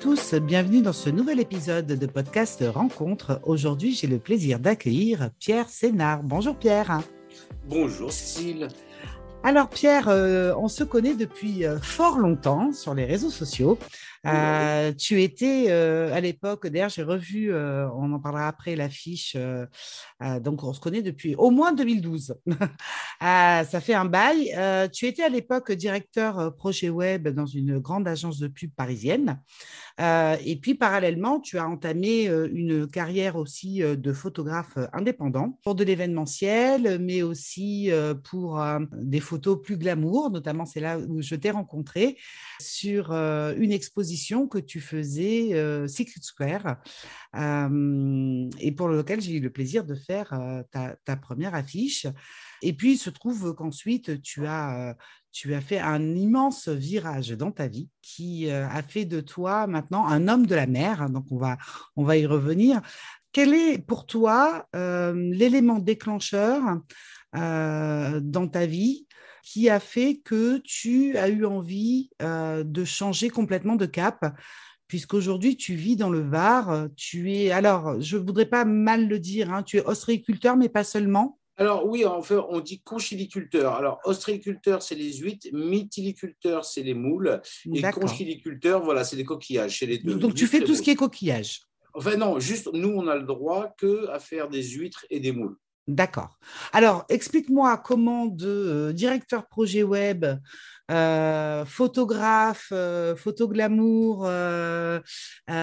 Tous, bienvenue dans ce nouvel épisode de podcast Rencontre. Aujourd'hui, j'ai le plaisir d'accueillir Pierre Sénard. Bonjour Pierre. Bonjour Cécile. Alors Pierre, euh, on se connaît depuis euh, fort longtemps sur les réseaux sociaux. Euh, tu étais à l'époque, d'ailleurs j'ai revu, on en parlera après, l'affiche, donc on se connaît depuis au moins 2012. ça fait un bail. tu étais à l'époque directeur projet web dans une grande agence de pub parisienne. et puis parallèlement, tu as entamé une carrière aussi de photographe indépendant pour de l'événementiel, mais aussi pour des photos plus glamour, notamment c'est là où je t'ai rencontré, sur euh, une exposition que tu faisais euh, Secret Square, euh, et pour lequel j'ai eu le plaisir de faire ta, première affiche. Et puis, il se trouve qu'ensuite, tu as, tu as fait un immense virage dans ta vie qui a fait de toi maintenant un homme de la mer. Donc, on va, on va y revenir. Quel est pour toi l'élément déclencheur dans ta vie qui a fait que tu as eu envie euh, de changer complètement de cap puisqu'aujourd'hui tu vis dans le Var, tu es, alors je ne voudrais pas mal le dire, hein, tu es ostréiculteur, mais pas seulement. Alors oui, en fait, on dit conchiliculteur. Alors ostréiculteur, c'est les huîtres, mytiliculteur, c'est les moules, et conchiliculteur, voilà, c'est les coquillages, c'est les deux. Donc tu fais tout ce qui est coquillage. Enfin non, juste nous, on a le droit que à faire des huîtres et des moules. D'accord. Alors, explique-moi comment de euh, directeur projet web, euh, photographe, euh, photoglamour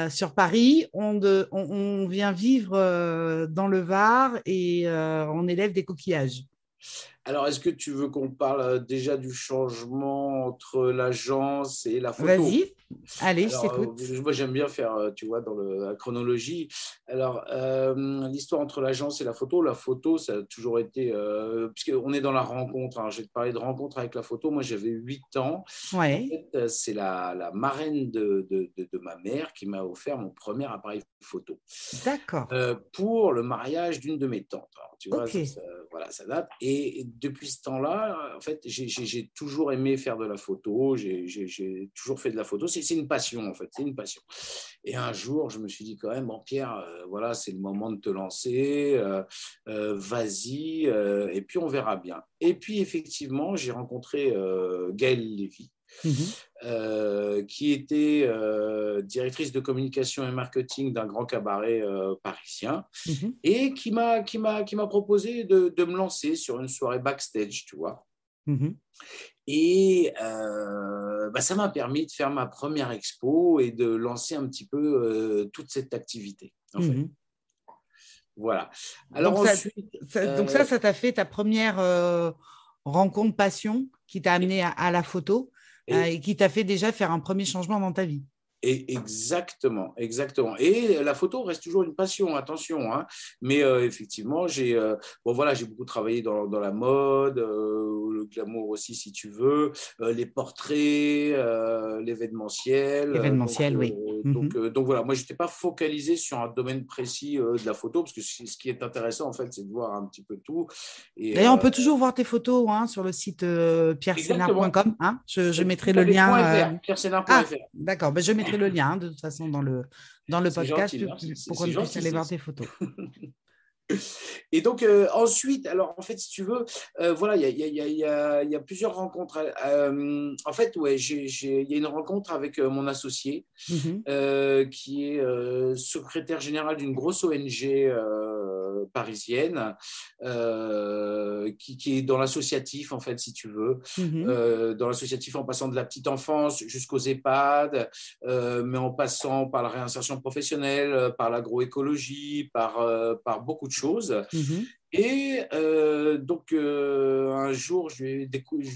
sur Paris, on, vient vivre dans le Var et on élève des coquillages. Alors, est-ce que tu veux qu'on parle déjà du changement entre l'agence et la photo? Vas-y, allez, je t'écoute. moi, j'aime bien faire, tu vois, dans la chronologie. Alors, l'histoire entre l'agence et la photo, la photo, ça a toujours été, puisqu'on est dans la rencontre, hein, je vais te parler de rencontre avec la photo. Moi, j'avais 8 ans. Ouais. c'est la, marraine de, de, ma mère qui m'a offert mon premier appareil photo. D'accord. pour le mariage d'une de mes tantes. tu vois, voilà, ça date. Et depuis ce temps-là, en fait, j'ai toujours aimé faire de la photo, j'ai toujours fait de la photo. C'est une passion, en fait, c'est une passion. Et un jour, je me suis dit quand même, bon, Pierre, euh, voilà, c'est le moment de te lancer, euh, euh, vas-y, et puis on verra bien. Et puis, effectivement, j'ai rencontré Gaëlle Lévy. Mhm. qui était directrice de communication et marketing d'un grand cabaret parisien mhm. et qui m'a qui m'a qui m'a proposé de, de, me lancer sur une soirée backstage, tu vois. Mhm. Et bah, ça m'a permis de faire ma première expo et de lancer un petit peu toute cette activité. En fait. Voilà. Alors donc, ça, donc ça, ça t'a fait ta première rencontre passion qui t'a amené à, la photo? Et, qui t'a fait déjà faire un premier changement dans ta vie. Et exactement, exactement. Et la photo reste toujours une passion, attention. Hein. Mais euh, effectivement, j'ai euh, bon, voilà, j'ai beaucoup travaillé dans, dans la mode, euh, le glamour aussi, si tu veux, les portraits, l'événementiel. L'événementiel, oui. Donc, mhm. donc, voilà, moi, je n'étais pas focalisé sur un domaine précis de la photo, parce que ce qui est intéressant, en fait, c'est de voir un petit peu tout. Et, on peut toujours voir tes photos hein, sur le site pierresénard.com. Hein. je, je mettrai le lien. Pierresénard.fr. Ah, d'accord, ben, je mettrai le lien de toute façon dans le, dans le podcast pour qu'on puisse aller voir tes photos. Et donc euh, ensuite, alors en fait, si tu veux, euh, voilà, il y, y, y a, plusieurs rencontres. Euh, en fait, ouais, il y a une rencontre avec mon associé mm-hmm. qui est secrétaire général d'une grosse ONG parisienne qui, qui, est dans l'associatif, en fait, si tu veux, mm-hmm. dans l'associatif en passant de la petite enfance jusqu'aux EHPAD, mais en passant par la réinsertion professionnelle, par l'agroécologie, par, par beaucoup de choses. Mhm. Et euh, donc, euh, un jour, je lui,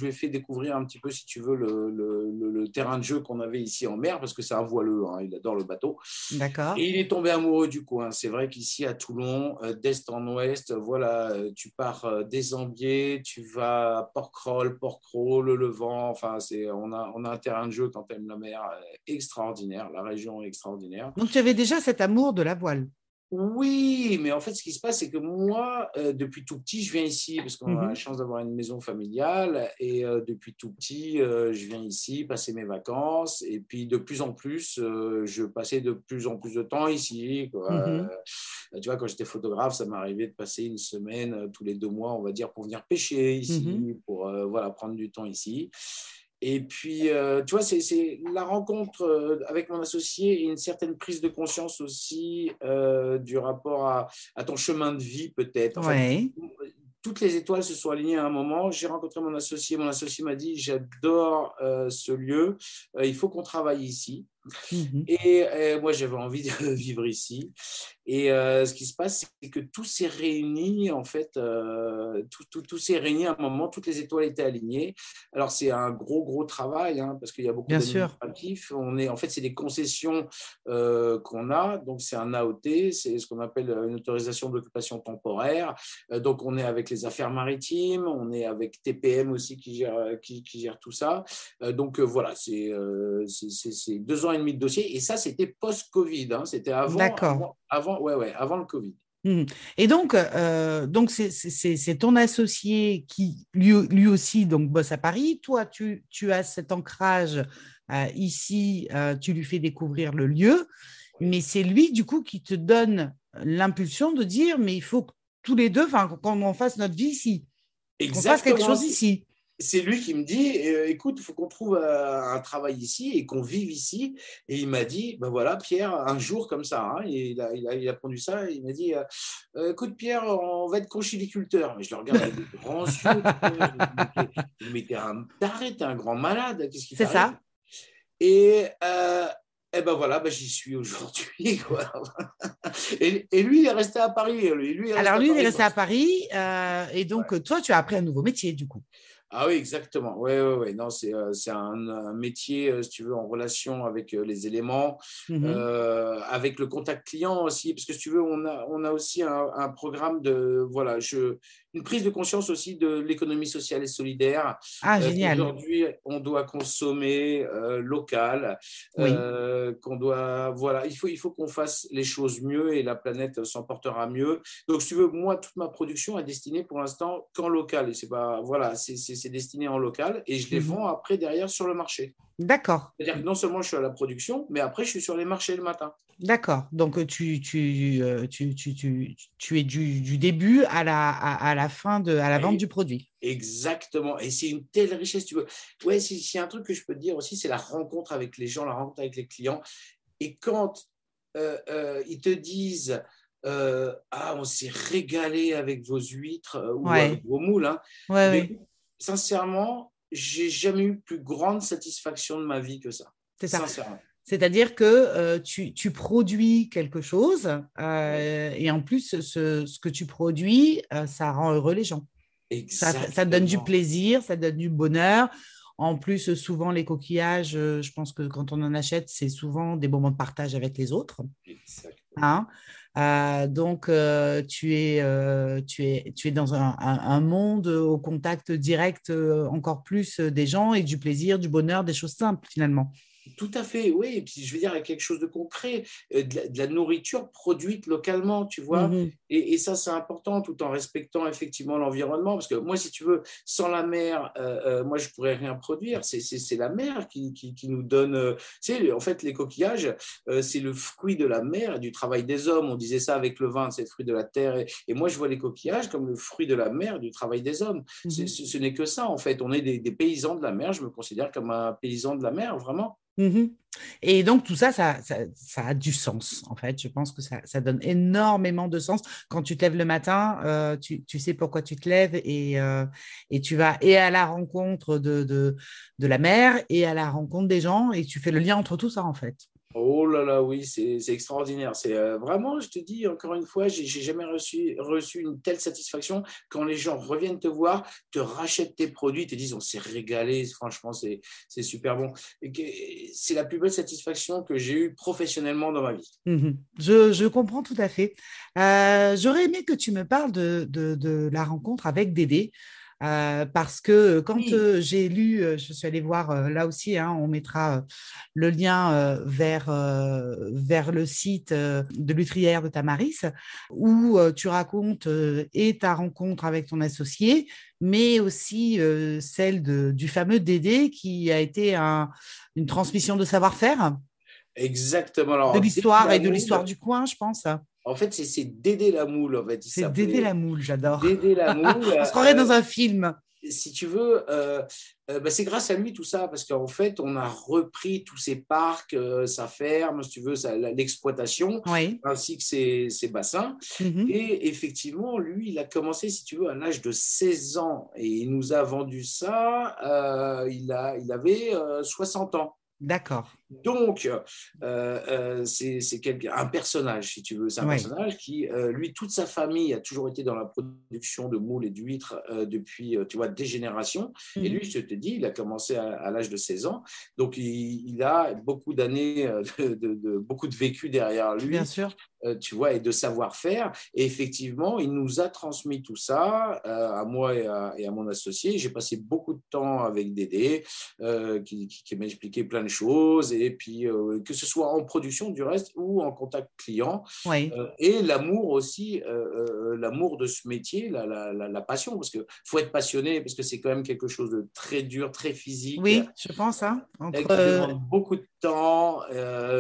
ai fait découvrir un petit peu, si tu veux, le, le, terrain de jeu qu'on avait ici en mer, parce que c'est un voileux, hein, il adore le bateau. D'accord. Et il est tombé amoureux du coin. C'est vrai qu'ici, à Toulon, euh, d'est en ouest, voilà, tu pars des Ambiers, tu vas à Porquerolles, Porquerolles, le Levant. Enfin, on a, on a un terrain de jeu quand tu aimes la mer extraordinaire, la région extraordinaire. Donc, tu avais déjà cet amour de la voile Oui, mais en fait, ce qui se passe, c'est que moi, euh, depuis tout petit, je viens ici parce qu'on a la mhm. chance d'avoir une maison familiale et euh, depuis tout petit, euh, je viens ici passer mes vacances et puis de plus en plus, je passais de plus en plus de temps ici. Mhm. tu vois, quand j'étais photographe, ça m'arrivait de passer une semaine tous les deux mois, on va dire, pour venir pêcher ici, mhm. pour voilà prendre du temps ici. Et puis, euh, tu vois, c'est la rencontre euh, avec mon associé et une certaine prise de conscience aussi euh, du rapport à, ton chemin de vie, peut-être. toutes les étoiles se sont alignées à un moment. J'ai rencontré mon associé. Mon associé m'a dit J'adore ce lieu. il faut qu'on travaille ici. Mhm. Et moi, j'avais envie de vivre ici. Et euh, ce qui se passe, c'est que tout s'est réuni, en fait, euh, tout, tout, tout s'est réuni à un moment, toutes les étoiles étaient alignées. Alors, c'est un gros, gros travail, hein, parce qu'il y a beaucoup d'administratifs. On est, en fait, c'est des concessions euh, qu'on a. Donc, c'est un AOT, c'est ce qu'on appelle une autorisation d'occupation temporaire. donc, on est avec les affaires maritimes, on est avec TPM aussi qui gère, qui, qui gère tout ça. donc, voilà, c'est deux ans et de dossier. Et ça, c'était post-Covid. Hein, c'était avant. Avant, ouais, ouais, avant le Covid. Mmh. Et donc, euh, donc c'est ton associé qui lui, lui, aussi donc bosse à Paris. Toi, tu, tu as cet ancrage euh, ici. Euh, tu lui fais découvrir le lieu, mais c'est lui du coup qui te donne l'impulsion de dire mais il faut que tous les deux, enfin, qu'on fasse notre vie ici, qu'on fasse quelque chose ici c'est lui qui me dit euh, écoute, il faut qu'on trouve euh, un travail ici et qu'on vive ici. Et il m'a dit ben voilà, Pierre, un jour comme ça, hein, il, a, il, a, il, a, pondu ça, il m'a dit euh, écoute, Pierre, on va être conchiliculteur. Mais je le regarde avec des grands yeux. Mais t'es un taré, t'es un grand malade. Qu'est-ce qu'il C'est ça. Et. Eh ben voilà, ben j'y suis aujourd'hui. Et, et, lui, il est resté à Paris. Lui, Alors lui, il est resté à Paris. et donc, toi, tu as appris un nouveau métier, du coup. Ah oui, exactement. Oui, oui, oui. Non, c'est, euh, c'est un, métier, euh, si tu veux, en relation avec euh, les éléments, mmh avec le contact client aussi, parce que si tu veux, on a, on a aussi un, un programme de, voilà, je, une prise de conscience aussi de l'économie sociale et solidaire. Ah, génial. Aujourd'hui, on doit consommer local, qu'on doit, voilà, il faut, il faut qu'on fasse les choses mieux et la planète s'en portera mieux. Donc, si tu veux, moi, toute ma production est destinée pour l'instant qu'en local. Et c'est pas, voilà, c'est c'est destiné en local et je les mhm. vends après derrière sur le marché. D'accord. C'est-à-dire que non seulement je suis à la production, mais après je suis sur les marchés le matin. D'accord. Donc euh, tu, tu, euh, tu, tu, tu, tu es du, du, début à la, à, la fin de à la vente du produit. Exactement. Et c'est une telle richesse. Tu veux. Ouais, c'est un truc que je peux te dire aussi, c'est la rencontre avec les gens, la rencontre avec les clients. Et quand euh, ils te disent ah, on s'est régalé avec vos huîtres ou avec vos moules. Hein. Ouais, sincèrement, j'ai jamais eu plus grande satisfaction de ma vie que ça. C'est ça. C'est-à-dire que euh, tu, tu, produis quelque chose euh, et en plus, ce, ce que tu produis, euh, ça rend heureux les gens. Ça, ça, donne du plaisir, ça donne du bonheur. En plus, souvent, les coquillages, je pense que quand on en achète, c'est souvent des moments de partage avec les autres. Hein euh, donc, euh, tu, es, euh, tu, es, tu es dans un, un, monde au contact direct encore plus des gens et du plaisir, du bonheur, des choses simples finalement. Tout à fait, oui. Et puis, je veux dire, avec quelque chose de concret, euh, de la, nourriture produite localement, tu vois. Mhm. Et, ça, c'est important, tout en respectant effectivement l'environnement. Parce que moi, si tu veux, sans la mer, euh, euh, moi, je pourrais rien produire. C'est la mer qui, qui, nous donne. tu sais, en fait, les coquillages, c'est le fruit de la mer et du travail des hommes. On disait ça avec le vin, c'est le fruit de la terre. Et, moi, je vois les coquillages comme le fruit de la mer, du travail des hommes. Mhm. Ce n'est que ça, en fait. On est des, des paysans de la mer. Je me considère comme un paysan de la mer, vraiment. Mmh et donc, tout ça ça, a du sens, en fait. Je pense que ça, donne énormément de sens. Quand tu te lèves le matin, euh, tu, sais pourquoi tu te lèves et, euh, tu vas et à la rencontre de, de, la mer et à la rencontre des gens et tu fais le lien entre tout ça, en fait. Oh là là, oui, c'est extraordinaire. C'est euh, vraiment, je te dis encore une fois, j'ai jamais reçu, une telle satisfaction quand les gens reviennent te voir, te rachètent tes produits, te disent on s'est régalé, franchement, c'est super bon. C'est la plus belle satisfaction que j'ai eue professionnellement dans ma vie. Mmh je, comprends tout à fait. Euh, j'aurais aimé que tu me parles de la rencontre avec Dédé. Euh, parce que quand j'ai lu, je suis allée voir là aussi, hein, on mettra le lien vers, vers le site de Lutrière de Tamaris, où tu racontes et ta rencontre avec ton associé, mais aussi celle de, du fameux Dédé qui a été une transmission de savoir-faire. Exactement. de l'histoire et de l'histoire du coin, je pense. En fait, c'est Dédé la moule, en fait. C'est Dédé la moule, j'adore. Dédé la moule. On se croirait dans un film. Si tu veux, euh, euh, bah, c'est grâce à lui tout ça, parce qu'en fait, on a repris tous ses parcs, euh, sa ferme, si tu veux, l'exploitation, ainsi que ses, bassins. Mm-hmm. Et effectivement, lui, il a commencé, si tu veux, à l'âge de 16 ans, et il nous a vendu ça, il, a, il avait 60 ans. D'accord. Donc, euh, euh, c'est un personnage, si tu veux. C'est un personnage qui, euh, lui, toute sa famille a toujours été dans la production de moules et d'huîtres depuis, tu vois, des générations. Et mhm. lui, je te dis, il a commencé à, l'âge de 16 ans. Donc, il, a beaucoup d'années, de, beaucoup de vécu derrière lui. Bien sûr. tu vois, et de savoir-faire. Et effectivement, il nous a transmis tout ça à moi et à, mon associé. J'ai passé beaucoup de temps avec Dédé, qui, qui m'a expliqué plein de choses et puis euh, que ce soit en production du reste ou en contact client. Euh, et l'amour aussi, euh, l'amour de ce métier, la, la, la, passion, parce qu'il faut être passionné, parce que c'est quand même quelque chose de très dur, très physique. Oui, je pense. Hein, entre... demande beaucoup de temps,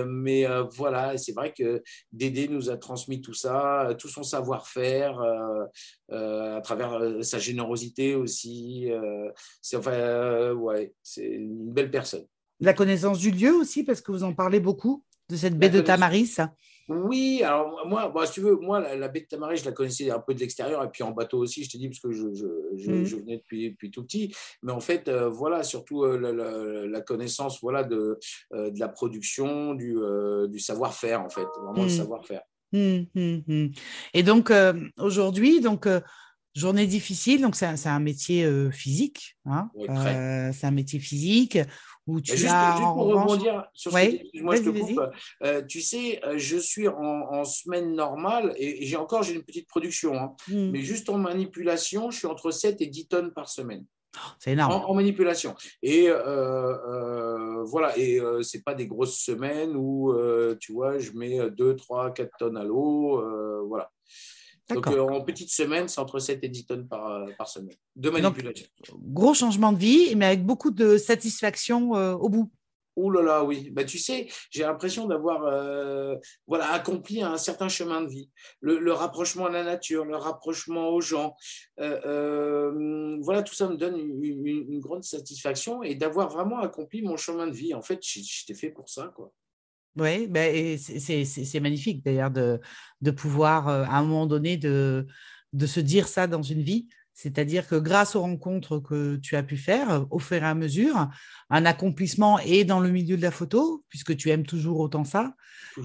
mais voilà, c'est vrai que Dédé nous a transmis tout ça, tout son savoir-faire. à travers sa générosité aussi. c'est enfin, ouais, c'est une belle personne la connaissance du lieu aussi, parce que vous en parlez beaucoup, de cette baie de Tamaris. Oui, alors moi, si tu veux, moi, la, baie de Tamaris, je la connaissais un peu de l'extérieur et puis en bateau aussi, je te dis, parce que je, mm. venais depuis, depuis, tout petit. Mais en fait, euh, voilà, surtout euh, la, connaissance voilà, de, euh, de la production, du, du savoir-faire, en fait, vraiment le mm. savoir-faire. Mm, et donc, aujourd'hui, donc journée difficile, donc c'est un, métier physique, hein, c'est un métier physique tu juste, pour rebondir sur ce que moi je te coupe, euh, tu sais, euh, je suis en, semaine normale et, j'ai encore j'ai une petite production, hein. hmm. mais juste en manipulation, je suis entre 7 et 10 tonnes par semaine. C'est énorme. En, manipulation. Et euh, voilà, et c'est pas des grosses semaines où, tu vois, je mets 2, 3, 4 tonnes à l'eau. voilà. Donc, euh, en petite semaine, c'est entre 7 et 10 tonnes par, euh, par semaine de manipulation. gros changement de vie, mais avec beaucoup de satisfaction euh, au bout. Ouh là là, oui. Bah, tu sais, j'ai l'impression d'avoir voilà, accompli un certain chemin de vie. Le, rapprochement à la nature, le rapprochement aux gens. voilà, tout ça me donne une, une grande satisfaction et d'avoir vraiment accompli mon chemin de vie. En fait, j'étais fait pour ça. quoi. Oui, ben, c'est magnifique d'ailleurs de, de, pouvoir euh, à un moment donné de, de se dire ça dans une vie. C'est-à-dire que grâce aux rencontres que tu as pu faire au fur et à mesure, un accomplissement est dans le milieu de la photo, puisque tu aimes toujours autant ça,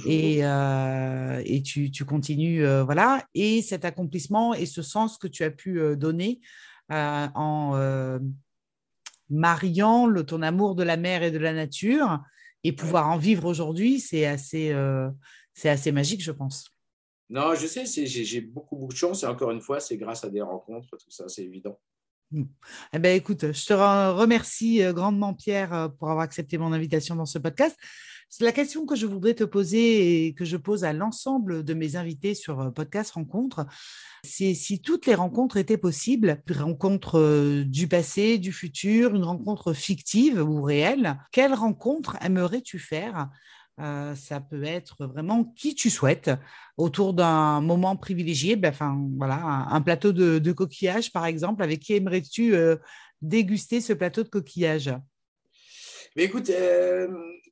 et, euh, et tu, tu continues, euh, voilà, et cet accomplissement et ce sens que tu as pu donner en mariant le, ton amour de la mer et de la nature et pouvoir en vivre aujourd'hui, c'est assez, euh, c'est assez magique, je pense. Non, je sais, j'ai beaucoup, beaucoup de chance et encore une fois, c'est grâce à des rencontres, tout ça, c'est évident. Hmm. Eh ben, écoute, je te remercie euh, grandement, Pierre, euh, pour avoir accepté mon invitation dans ce podcast. La question que je voudrais te poser et que je pose à l'ensemble de mes invités sur Podcast Rencontre. C'est si toutes les rencontres étaient possibles, une rencontre euh, du passé, du futur, une rencontre fictive ou réelle, quelle rencontre aimerais-tu faire? Euh, ça peut être vraiment qui tu souhaites autour d'un moment privilégié. Ben, enfin, voilà, un, plateau de, coquillages, par exemple. Avec qui aimerais-tu euh, déguster ce plateau de coquillages? Mais écoute,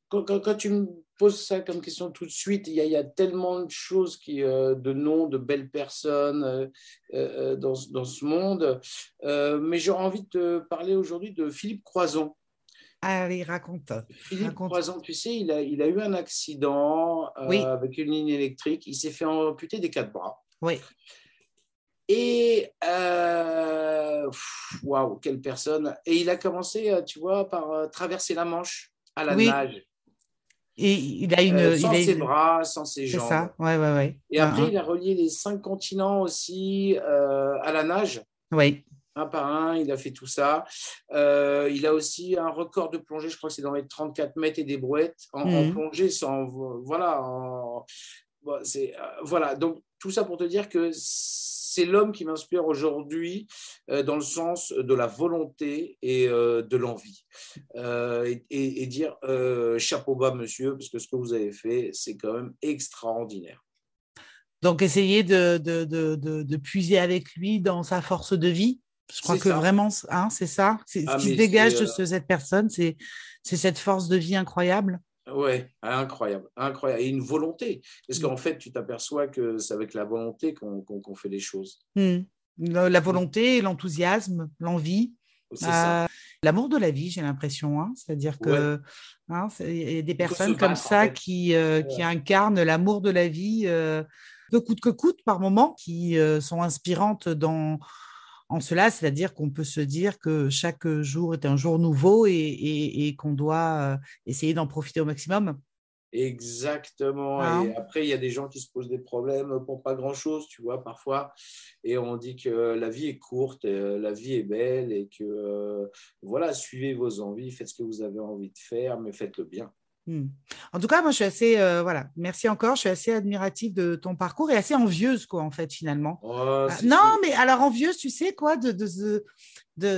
quand, tu me poses ça comme question tout de suite, il y a, tellement de choses, qui, euh, de noms, de belles personnes euh, euh, dans, dans, ce monde. mais j'aurais envie de te parler aujourd'hui de Philippe Croison. Allez, raconte. Philippe Croison, tu sais, il a, il a eu un accident avec une ligne électrique. Il s'est fait amputer des quatre bras. Oui. Et waouh, quelle personne! Et il a commencé, tu vois, par traverser la Manche à la nage. Et il a une. Euh, sans il ses bras, sans ses jambes. C'est ça, ouais, ouais, Et après, il a relié les cinq continents aussi euh, à la nage. Oui. un par un, il a fait tout ça. Euh, il a aussi un record de plongée, je crois que c'est dans les 34 mètres et des brouettes en, mhm. plongée sans. Voilà. c'est, voilà. Donc, tout ça pour te dire que c'est l'homme qui m'inspire aujourd'hui dans le sens de la volonté et de l'envie. et, dire chapeau bas, monsieur, parce que ce que vous avez fait, c'est quand même extraordinaire. Donc, essayer de, de, puiser avec lui dans sa force de vie. Je crois que vraiment, hein, c'est ça. C'est, ce ah, qui se dégage de euh, cette personne, c'est cette force de vie incroyable. Ouais, incroyable, incroyable. Et une volonté. Parce qu'en mm. fait, tu t'aperçois que c'est avec la volonté qu'on, fait les choses. Mm. La, volonté, l'enthousiasme, l'envie. Euh, l'amour de la vie, j'ai l'impression. Hein. C'est-à-dire que hein, y a des personnes comme ça qui, euh, qui incarnent l'amour de la vie peu coûte que coûte par moment, qui euh, sont inspirantes dans, en cela, c'est-à-dire qu'on peut se dire que chaque jour est un jour nouveau et, qu'on doit euh, essayer d'en profiter au maximum. Exactement. Hein? Et après, il y a des gens qui se posent des problèmes pour pas grand-chose, tu vois, parfois. Et on dit que la vie est courte, euh, la vie est belle et que, voilà, suivez vos envies, faites ce que vous avez envie de faire, mais faites-le bien. Hmm. En tout cas, moi, je suis assez, euh, voilà, merci encore. Je suis assez admirative de ton parcours et assez envieuse, quoi, en fait, finalement. Oh, euh, non, mais alors envieuse, tu sais quoi, de, de,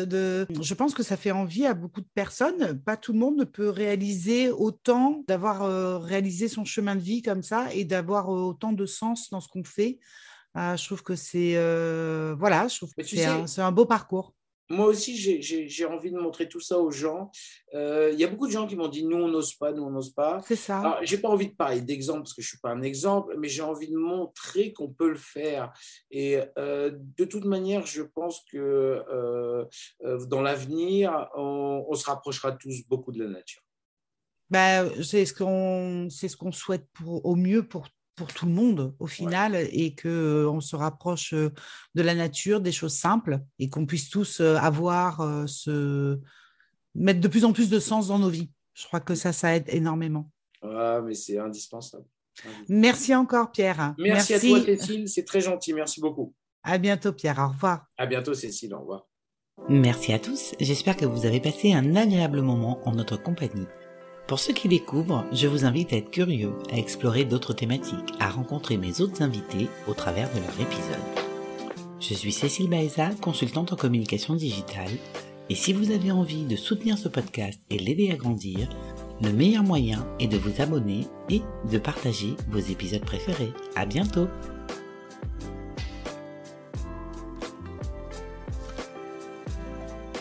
de, je pense que ça fait envie à beaucoup de personnes. Pas tout le monde ne peut réaliser autant, d'avoir euh, réalisé son chemin de vie comme ça et d'avoir autant de sens dans ce qu'on fait. je trouve que c'est, voilà, je trouve que c'est un beau parcours moi aussi, j'ai envie de montrer tout ça aux gens. Euh, il y a beaucoup de gens qui m'ont dit nous, on n'ose pas, nous, on n'ose pas. C'est ça. J'ai pas envie de parler d'exemple parce que je suis pas un exemple, mais j'ai envie de montrer qu'on peut le faire. Et euh, de toute manière, je pense que euh, dans l'avenir, on, se rapprochera tous beaucoup de la nature. Ben, c'est ce qu'on ce qu'on souhaite pour, au mieux pour pour tout le monde au final et que euh, on se rapproche euh, de la nature, des choses simples et qu'on puisse tous euh, avoir ce mettre de plus en plus de sens dans nos vies. Je crois que ça, ça aide énormément. Ah, mais c'est indispensable. Merci encore, Pierre. Merci, à toi, Cécile. C'est très gentil. Merci beaucoup. À bientôt, Pierre. Au revoir. À bientôt, Cécile. Au revoir. Merci à tous. J'espère que vous avez passé un agréable moment en notre compagnie. Pour ceux qui découvrent, je vous invite à être curieux, à explorer d'autres thématiques, à rencontrer mes autres invités au travers de leur épisode. Je suis Cécile Baeza, consultante en communication digitale, et si vous avez envie de soutenir ce podcast et l'aider à grandir, le meilleur moyen est de vous abonner et de partager vos épisodes préférés. À bientôt!